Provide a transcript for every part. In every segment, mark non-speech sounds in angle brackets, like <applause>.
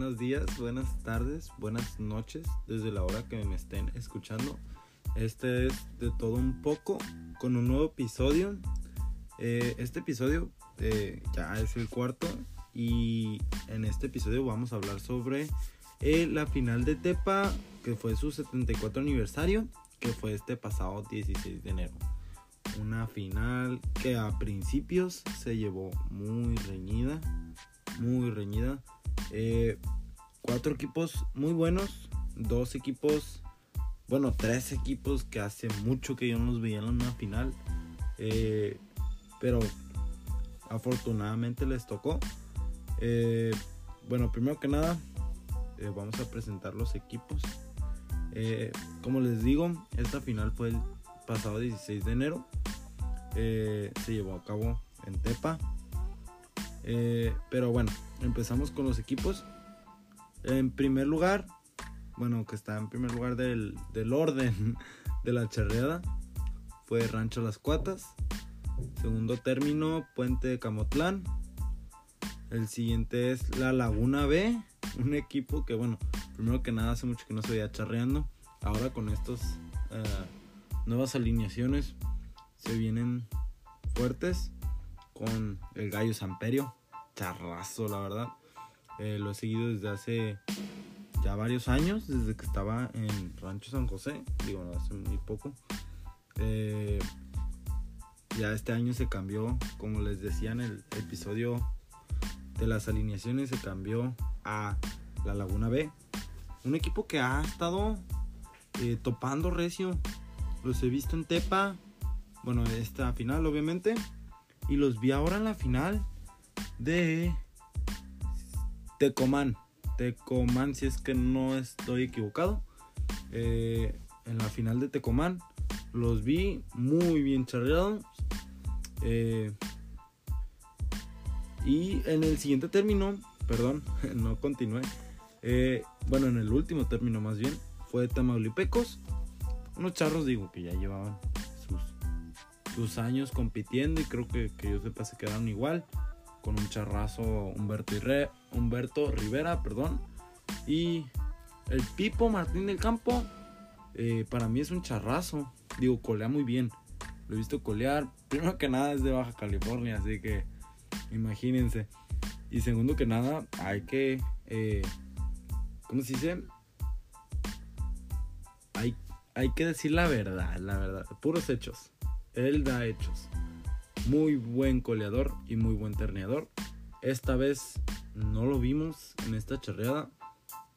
buenos días, buenas tardes, buenas noches, desde la hora que me estén escuchando. Este es de todo un poco con un nuevo episodio. Eh, este episodio eh, ya es el cuarto y en este episodio vamos a hablar sobre eh, la final de Tepa, que fue su 74 aniversario, que fue este pasado 16 de enero. Una final que a principios se llevó muy reñida, muy reñida. Eh, cuatro equipos muy buenos, dos equipos, bueno, tres equipos que hace mucho que yo no los veía en una final. Eh, pero afortunadamente les tocó. Eh, bueno, primero que nada, vamos a presentar los equipos. como les digo, esta final fue el pasado 16 de enero. se llevó a cabo en Tepa. Pero bueno, empezamos con los equipos. En primer lugar, bueno, que está en primer lugar del, orden <laughs> de la charreada, fue Rancho Las Cuatas. Segundo término, Puente de Camotlán. El siguiente es La Laguna B, un equipo que, bueno, primero que nada hace mucho que no se veía charreando. Ahora con estas eh, nuevas alineaciones se vienen fuertes con el Gallo Samperio charrazo, la verdad. Eh, lo he seguido desde hace ya varios años, desde que estaba en Rancho San José, digo, hace muy poco. Eh, ya este año se cambió, como les decía en el episodio de las alineaciones, se cambió a la Laguna B. Un equipo que ha estado eh, topando recio. Los he visto en Tepa, bueno, esta final obviamente. Y los vi ahora en la final de Tecomán. Tecomán, si es que no estoy equivocado. Eh, en la final de Tecomán los vi muy bien charreados. Eh, y en el siguiente término, perdón, <laughs> no continué. Eh, bueno, en el último término más bien, fue Tamaulipecos. Unos charros, digo, que ya llevaban sus, años compitiendo y creo que, que yo sepa se quedaron igual con un charrazo Humberto, y Humberto Rivera, perdón. Y el Pipo Martín del Campo, eh, para mí es un charrazo. Digo, colea muy bien. Lo he visto colear. Primero que nada es de Baja California, así que imagínense. Y segundo que nada, hay que... Eh, ¿Cómo se dice? Hay, hay que decir la verdad, la verdad. Puros hechos. Él da hechos muy buen coleador y muy buen terneador. Esta vez no lo vimos en esta charreada.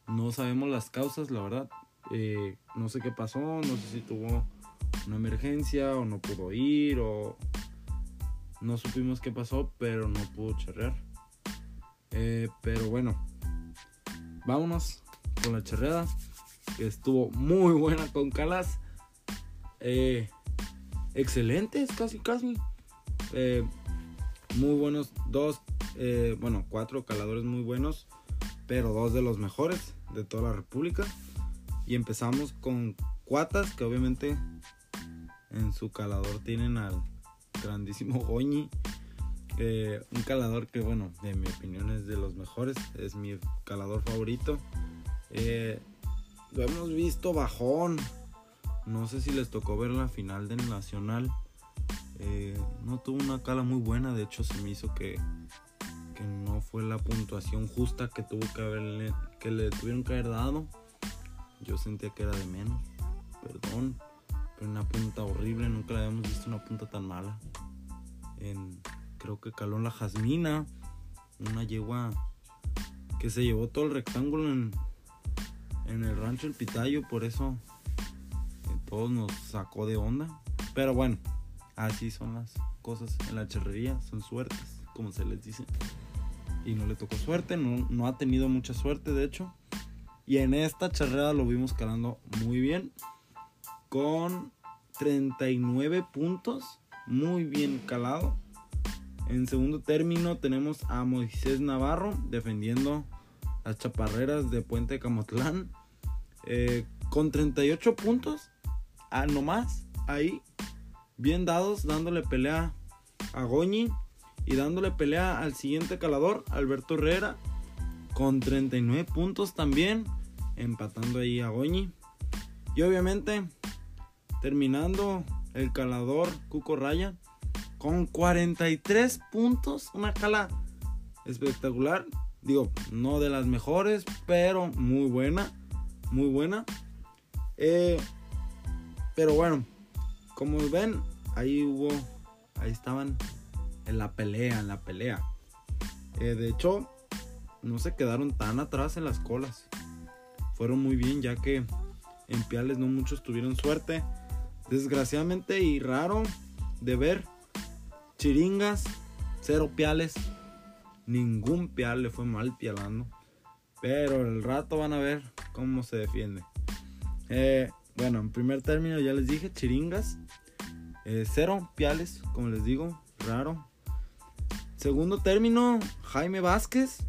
No sabemos las causas, la verdad. Eh, no sé qué pasó, no sé si tuvo una emergencia o no pudo ir o no supimos qué pasó, pero no pudo charrear. Eh, pero bueno, vámonos con la charreada que estuvo muy buena con Calas. Eh, excelentes, casi, casi. Eh, muy buenos, dos, eh, bueno, cuatro caladores muy buenos, pero dos de los mejores de toda la República. Y empezamos con Cuatas, que obviamente en su calador tienen al grandísimo Goñi. un calador que, bueno, en mi opinión es de los mejores, es mi calador favorito. Eh, lo hemos visto bajón. No sé si les tocó ver la final del Nacional eh, no tuvo una cala muy buena, de hecho se me hizo que, que no fue la puntuación justa que tuvo que haberle, que le tuvieron que haber dado. Yo sentía que era de menos, perdón, pero una punta horrible, nunca la habíamos visto una punta tan mala. En, creo que caló la jazmina, una yegua que se llevó todo el rectángulo en, en el rancho El Pitayo, por eso todos nos sacó de onda. Pero bueno, Así son las cosas en la charrería, son suertes, como se les dice. Y no le tocó suerte, no, ha tenido mucha suerte, de hecho. Y en esta charreada lo vimos calando muy bien. Con 39 puntos, muy bien calado. En segundo término tenemos a Moisés Navarro defendiendo las chaparreras de Puente Camotlán. Eh, con 38 puntos, a nomás ahí bien dados, dándole pelea a Goñi y dándole pelea al siguiente calador, Alberto Herrera. con 39 puntos también, empatando ahí a Goñi. Y obviamente, terminando el calador Cuco Raya con 43 puntos, una cala espectacular. Digo, no de las mejores, pero muy buena, muy buena. Eh, pero bueno, como ven, ahí hubo, ahí estaban en la pelea, en la pelea. Eh, de hecho, no se quedaron tan atrás en las colas. Fueron muy bien ya que en Piales no muchos tuvieron suerte. Desgraciadamente y raro de ver. Chiringas, cero piales. Ningún pial le fue mal pialando. Pero el rato van a ver cómo se defiende. Eh, bueno, en primer término ya les dije, chiringas. Eh, cero piales, como les digo, raro. Segundo término, Jaime Vázquez.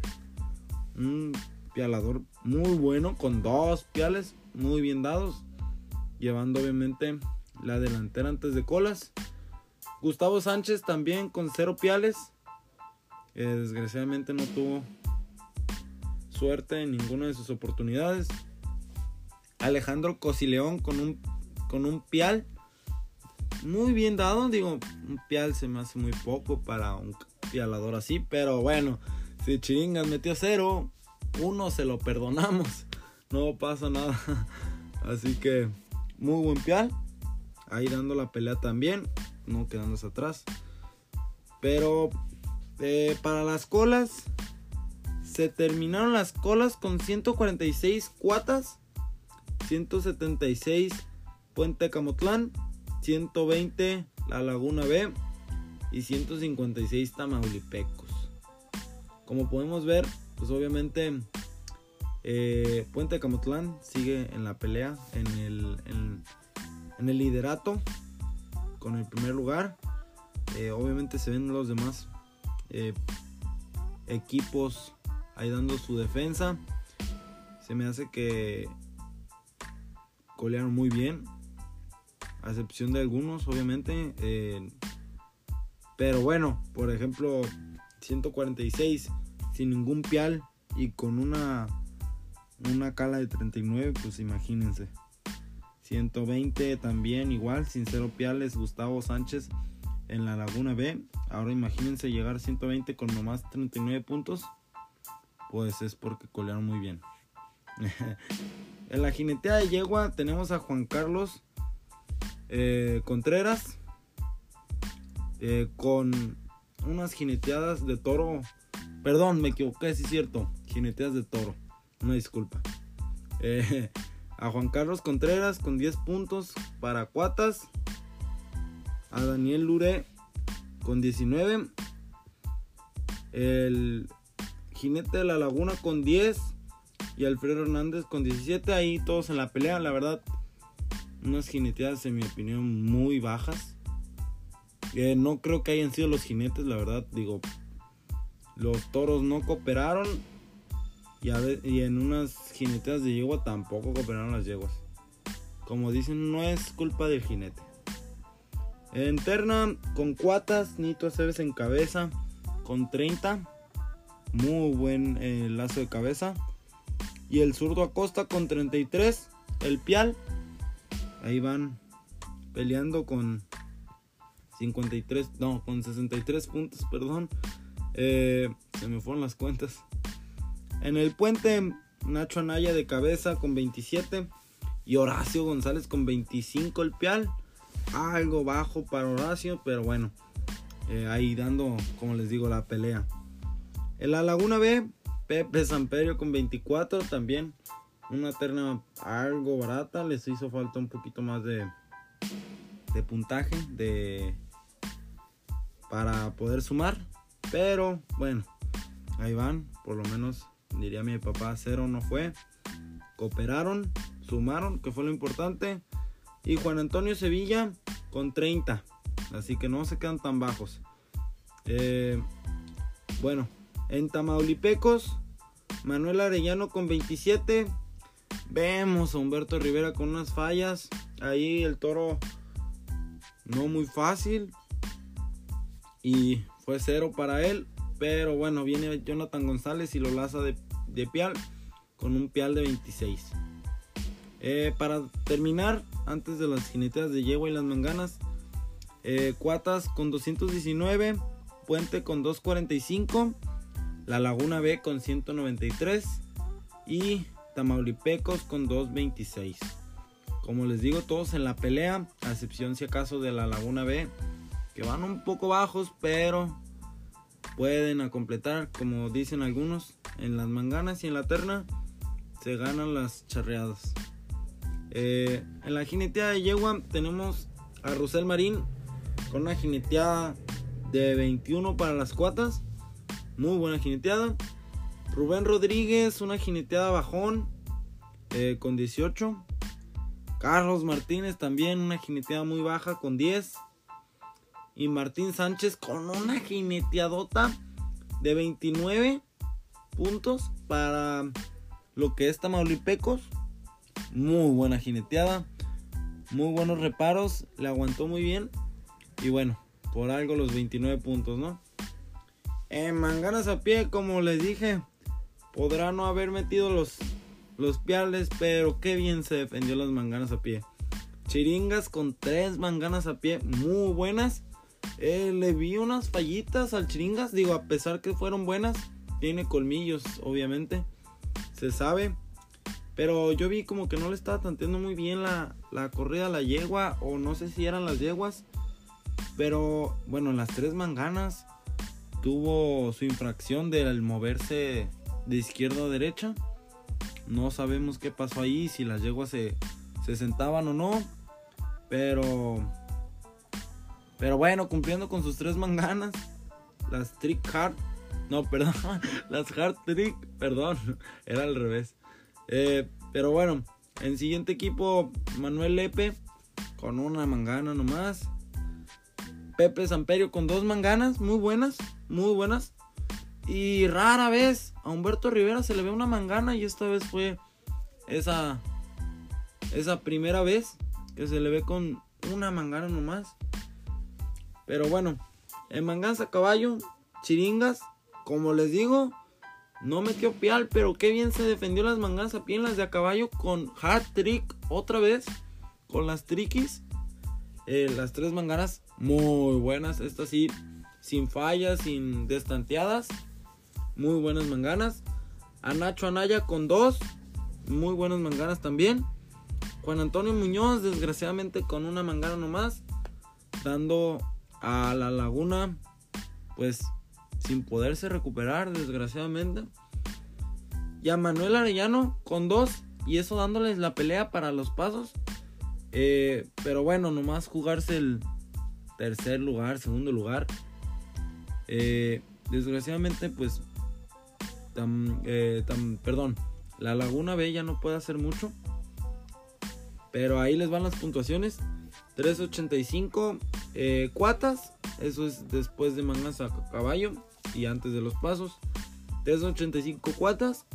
Un pialador muy bueno, con dos piales muy bien dados. Llevando obviamente la delantera antes de colas. Gustavo Sánchez también con cero piales. Eh, desgraciadamente no tuvo suerte en ninguna de sus oportunidades. Alejandro Cosileón con un, con un pial muy bien dado. Digo, un pial se me hace muy poco para un pialador así, pero bueno, si Chiringas metió cero, uno se lo perdonamos, <laughs> no pasa nada. <laughs> Así que muy buen pial, ahí dando la pelea también, no quedándose atrás. Pero eh, para las colas, se terminaron las colas con 146 cuatas, 176 Puente Camotlán, 120 La Laguna B, y 156 tamaulipecos. Como podemos ver, pues obviamente eh, Puente Camotlán sigue en la pelea, en el, en, el liderato, con el primer lugar. Eh, obviamente se ven los demás eh, equipos ahí dando su defensa. Se me hace que colearon muy bien, a excepción de algunos, obviamente. Pero bueno, por ejemplo, 146 sin ningún pial y con una, una cala de 39, pues imagínense. 120 también igual, sin cero piales, Gustavo Sánchez en la Laguna B. Ahora imagínense llegar a 120 con nomás 39 puntos. Pues es porque colearon muy bien. <laughs> en la jinetea de yegua tenemos a Juan Carlos eh, Contreras eh, con unas jineteadas de toro. Perdón, me equivoqué, sí es cierto. Jineteadas de toro. Una disculpa. Eh, a Juan Carlos Contreras con 10 puntos para cuatas. A Daniel Lure con 19. El jinete de la laguna con 10. Y Alfredo Hernández con 17. Ahí todos en la pelea. La verdad, unas jineteadas en mi opinión muy bajas no creo que hayan sido los jinetes, la verdad. Digo, los toros no cooperaron. Y, y en unas jineteas de yegua tampoco cooperaron las yeguas. Como dicen, no es culpa del jinete. En terna, con cuatas, Nito Aceves en cabeza, con 30. Muy buen eh, lazo de cabeza. Y el zurdo Acosta con 33. El Pial. Ahí van peleando con 53, no, con 63 puntos, perdón. Eh, se me fueron las cuentas. En el puente, Nacho Anaya de cabeza con 27. Y Horacio González con 25 el pial. Algo bajo para Horacio, pero bueno. Eh, ahí dando, como les digo, la pelea. En la Laguna B, Pepe Samperio con 24 también. Una terna algo barata. Les hizo falta un poquito más de, puntaje. De para poder sumar. Pero bueno, ahí van. Por lo menos diría mi papá, cero no fue. Cooperaron, sumaron, que fue lo importante. Y Juan Antonio Sevilla con 30. Así que no se quedan tan bajos. Eh, bueno, en Tamaulipecos, Manuel Arellano con 27. Vemos a Humberto Rivera con unas fallas. Ahí el toro no muy fácil y fue cero para él. Pero bueno, viene Jonathan González y lo laza de, de pial con un pial de 26. Eh, para terminar, antes de las jineteas de yegua y las manganas, eh, cuatas con 219, puente con 245, la laguna B con 193 y Tamaulipecos con 226. Como les digo, todos en la pelea, a excepción si acaso de la laguna B, que van un poco bajos, pero pueden a completar, como dicen algunos, en las manganas y en la terna se ganan las charreadas. Eh, en la jineteada de yegua tenemos a Rusel Marín con una jineteada de 21 para las cuatas. Muy buena jineteada. Rubén Rodríguez, una jineteada bajón eh, con 18. Carlos Martínez también una jineteada muy baja con 10 y Martín Sánchez con una jineteadota de 29 puntos para lo que es Tamaulipecos. Muy buena jineteada, muy buenos reparos, le aguantó muy bien y bueno, por algo los 29 puntos, ¿no? En manganas a pie, como les dije, podrá no haber metido los, los piales, pero qué bien se defendió las manganas a pie. Chiringas con tres manganas a pie muy buenas eh, le vi unas fallitas al Chiringas. Digo, a pesar que fueron buenas, tiene colmillos, obviamente. Se sabe. Pero yo vi como que no le estaba tanteando muy bien la, la corrida a la yegua. O no sé si eran las yeguas. Pero bueno, las tres manganas tuvo su infracción del moverse de izquierda a derecha. No sabemos qué pasó ahí, si las yeguas se, se sentaban o no. Pero pero bueno, cumpliendo con sus tres manganas. Las Trick Hard. No, <laughs> perdón. Las Hard Trick. Perdón. <laughs> Era al revés. Eh, pero bueno. En siguiente equipo. Manuel Lepe. Con una mangana nomás. Pepe Samperio con dos manganas. Muy buenas. Muy buenas. Y rara vez a Humberto Rivera se le ve una mangana. Y esta vez fue esa. Esa primera vez que se le ve con una mangana nomás. Pero bueno, en Manganza Caballo, Chiringas, como les digo, no metió pial, pero qué bien se defendió las manganas a pie en las de a caballo con hard trick otra vez, con las triquis. Eh, las tres manganas muy buenas, estas sí, sin fallas, sin destanteadas. Muy buenas manganas. A Nacho Anaya con dos, muy buenas manganas también. Juan Antonio Muñoz, desgraciadamente con una mangana nomás, dando a la laguna, pues sin poderse recuperar, desgraciadamente. Y a Manuel Arellano con dos, y eso dándoles la pelea para los pasos. Eh, pero bueno, nomás jugarse el tercer lugar, segundo lugar. Eh, desgraciadamente, pues, eh, perdón, la Laguna B ya no puede hacer mucho. Pero ahí les van las puntuaciones. 385 eh, cuatas. Eso es después de mangas a caballo y antes de los pasos. 385 cuatas.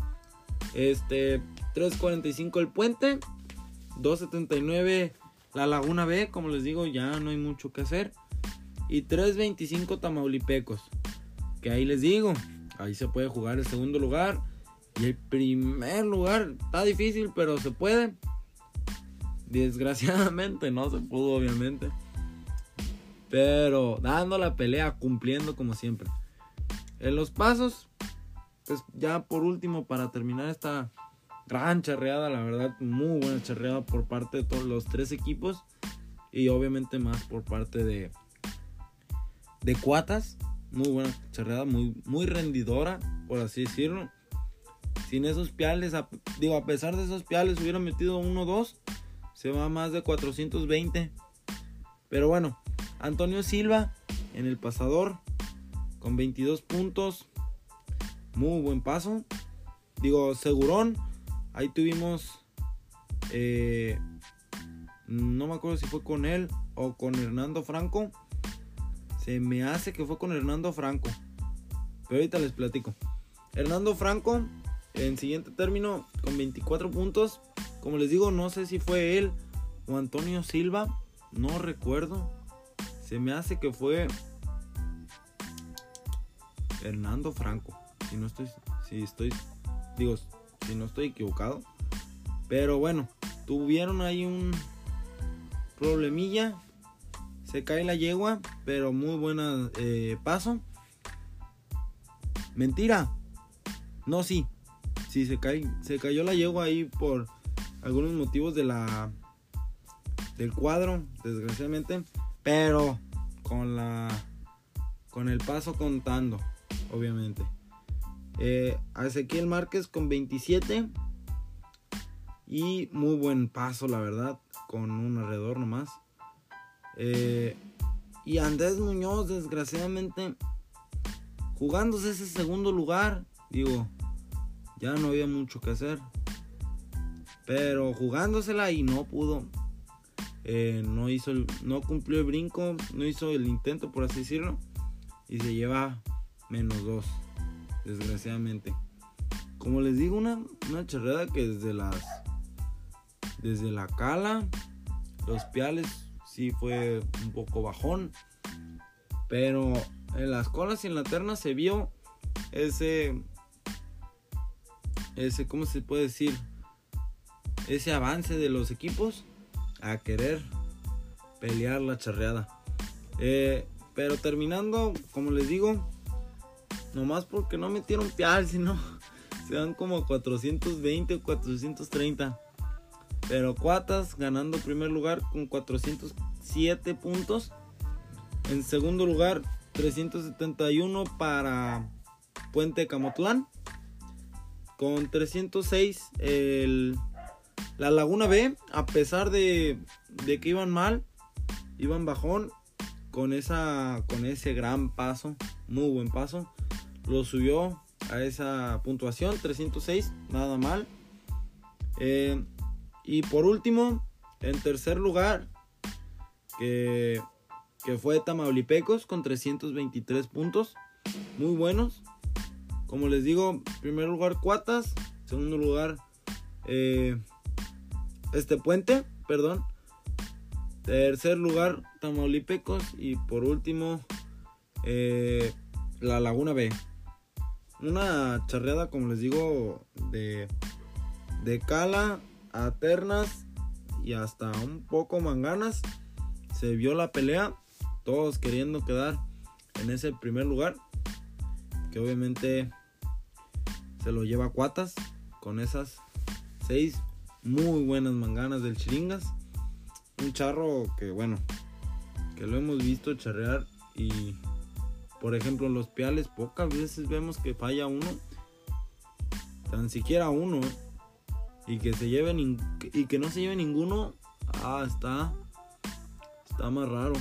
Este 345 el puente. 279 la Laguna B, como les digo, ya no hay mucho que hacer. Y 325 Tamaulipecos. Que ahí les digo, ahí se puede jugar el segundo lugar. Y el primer lugar está difícil, pero se puede. Desgraciadamente no se pudo, obviamente. Pero dando la pelea, cumpliendo como siempre. En los pasos, pues ya por último, para terminar esta gran charreada, la verdad, muy buena charreada por parte de todos los tres equipos. Y obviamente más por parte de, de Cuatas. Muy buena charreada, muy, muy rendidora, por así decirlo. Sin esos piales, digo, a pesar de esos piales, hubiera metido uno o dos se va a más de 420. Pero bueno, Antonio Silva en el pasador con 22 puntos. Muy buen paso. Digo, Segurón. Ahí tuvimos... Eh, no me acuerdo si fue con él o con Hernando Franco. Me hace que fue con Hernando Franco. Pero ahorita les platico. Hernando Franco, en siguiente término, con 24 puntos. Como les digo, no sé si fue él o Antonio Silva. No recuerdo. Se me hace que fue Hernando Franco. Si no estoy. Si estoy. Digo, si no estoy equivocado. Pero bueno, tuvieron ahí un problemilla. Se cae la yegua, pero muy buena eh, paso. Mentira. No, sí. Sí, se, cae, se cayó la yegua ahí por algunos motivos de la del cuadro, desgraciadamente. Pero con la con el paso contando, obviamente. Eh, Ezequiel Márquez con 27. Y muy buen paso, la verdad. Con un alrededor nomás. Eh, y Andrés Muñoz, desgraciadamente, jugándose ese segundo lugar. Digo, ya no había mucho que hacer. Pero jugándosela y no pudo. Eh, no hizo no cumplió el brinco, no hizo el intento por así decirlo. Y se lleva menos dos desgraciadamente. Como les digo, una, una que desde las. Desde la cala, los piales, fue un poco bajón. Pero en las colas y en la terna se vio ese. Ese, ¿cómo se puede decir? Ese avance de los equipos a querer pelear la charreada. Eh, pero terminando, como les digo, Nomás porque no metieron pial, <laughs> sino se dan como 420 o 430. Pero Cuatas ganando primer lugar con 407 puntos. En segundo lugar, 371 para Puente Camotlán. Con 306 el, la Laguna B, a pesar de, de que iban mal, iban bajón con, esa, con ese gran paso, muy buen paso lo subió a esa puntuación, 306, nada mal. Eh, y por último, en tercer lugar, que, fue Tamaulipecos con 323 puntos, muy buenos. Como les digo, primer lugar Cuatas, segundo lugar eh, este puente, perdón. Tercer lugar Tamaulipecos y por último eh, la Laguna B una charreada, como les digo, de, de cala a ternas y hasta un poco manganas. Se vio la pelea, todos queriendo quedar en ese primer lugar, que obviamente se lo lleva Cuatas con esas seis muy buenas manganas del Chiringas. Un charro que, bueno, que lo hemos visto charrear y por ejemplo, los piales, pocas veces vemos que falla uno. Tan siquiera uno. Y que se lleven y que no se lleve ninguno. Ah, está. Está más raro.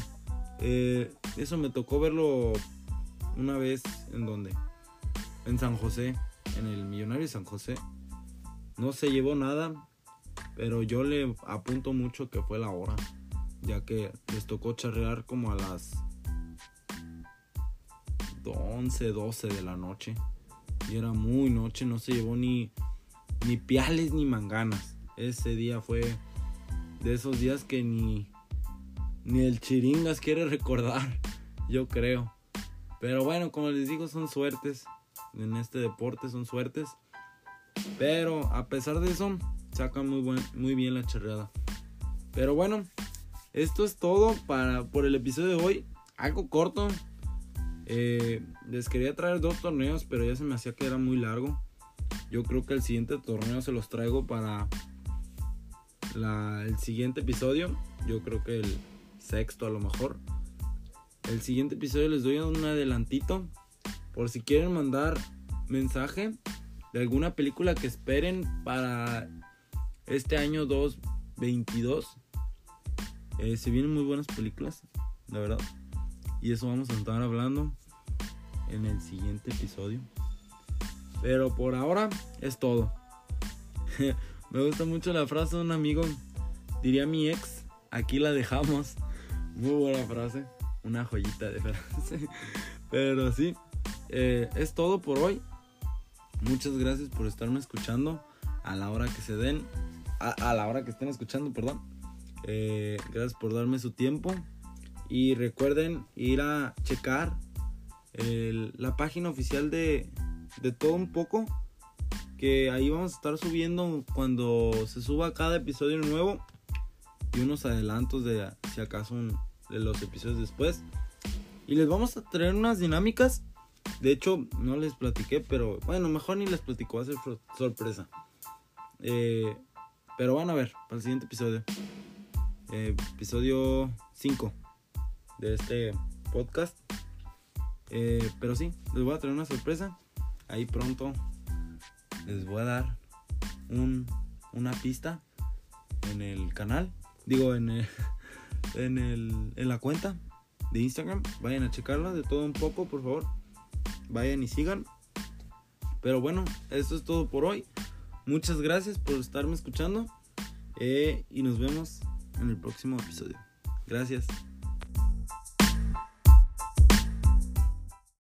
Eh, eso me tocó verlo una vez en donde. En San José. En el Millonario San José. No se llevó nada. Pero yo le apunto mucho que fue la hora. Ya que les tocó charrear como a las 11, 12 de la noche. Y era muy noche, no se llevó ni, ni piales ni manganas. Ese día fue de esos días que ni, ni el chiringas quiere recordar, <laughs> yo creo. Pero bueno, como les digo, son suertes. En este deporte son suertes. Pero a pesar de eso, saca muy, buen, muy bien la charreada. Pero bueno, esto es todo para, por el episodio de hoy. Algo corto, eh, les quería traer dos torneos, pero ya se me hacía que era muy largo. Yo creo que el siguiente torneo se los traigo para el siguiente episodio. Yo creo que el sexto a lo mejor. El siguiente episodio les doy un adelantito. Por si quieren mandar mensaje de alguna película que esperen para este año 2022. Eh, se vienen muy buenas películas, la verdad. Y eso vamos a estar hablando en el siguiente episodio. Pero por ahora es todo. <laughs> Me gusta mucho la frase de un amigo. Diría mi ex, aquí la dejamos. Muy buena frase. Una joyita de frase. <laughs> Pero sí, eh, es todo por hoy. Muchas gracias por estarme escuchando a la hora que se den. A, la hora que estén escuchando, perdón. Eh, gracias por darme su tiempo. Y recuerden ir a checar la página oficial de, de todo un poco. que ahí vamos a estar subiendo cuando se suba cada episodio nuevo y unos adelantos de si acaso de los episodios después. Y les vamos a traer unas dinámicas. De hecho, no les platiqué, pero bueno, mejor ni les platico, va a ser sorpresa. Eh, pero van a ver para el siguiente episodio. Eh, episodio 5 de este podcast. Eh, pero sí, les voy a traer una sorpresa. Ahí pronto les voy a dar un, una pista en el canal. Digo, en, <laughs> en, el, en la cuenta de Instagram. Vayan a checarla de todo un poco, por favor. Vayan y sigan. Pero bueno, esto es todo por hoy. Muchas gracias por estarme escuchando. Eh, y nos vemos en el próximo episodio. Gracias.